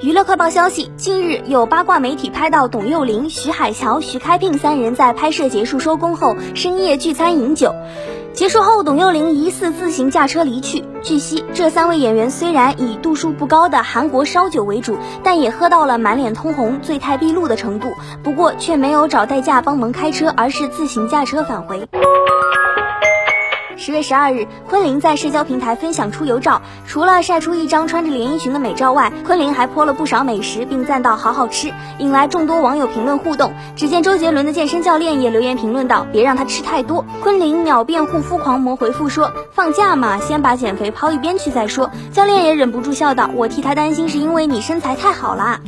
娱乐快报消息：近日有八卦媒体拍到董又霖、徐海乔、徐开闢三人在拍摄结束收工后深夜聚餐饮酒。结束后，董又霖疑似自行驾车离去。据悉，这三位演员虽然以度数不高的韩国烧酒为主，但也喝到了满脸通红、醉态毕露的程度。不过，却没有找代驾帮忙开车，而是自行驾车返回。十月十二日，昆凌在社交平台分享出游照，除了晒出一张穿着连衣裙的美照外，昆凌还泼了不少美食，并赞道好好吃，引来众多网友评论互动。只见周杰伦的健身教练也留言评论道：“别让他吃太多。”昆凌秒变护肤狂魔回复说：“放假嘛，先把减肥抛一边去再说。”教练也忍不住笑道：“我替他担心，是因为你身材太好啦。”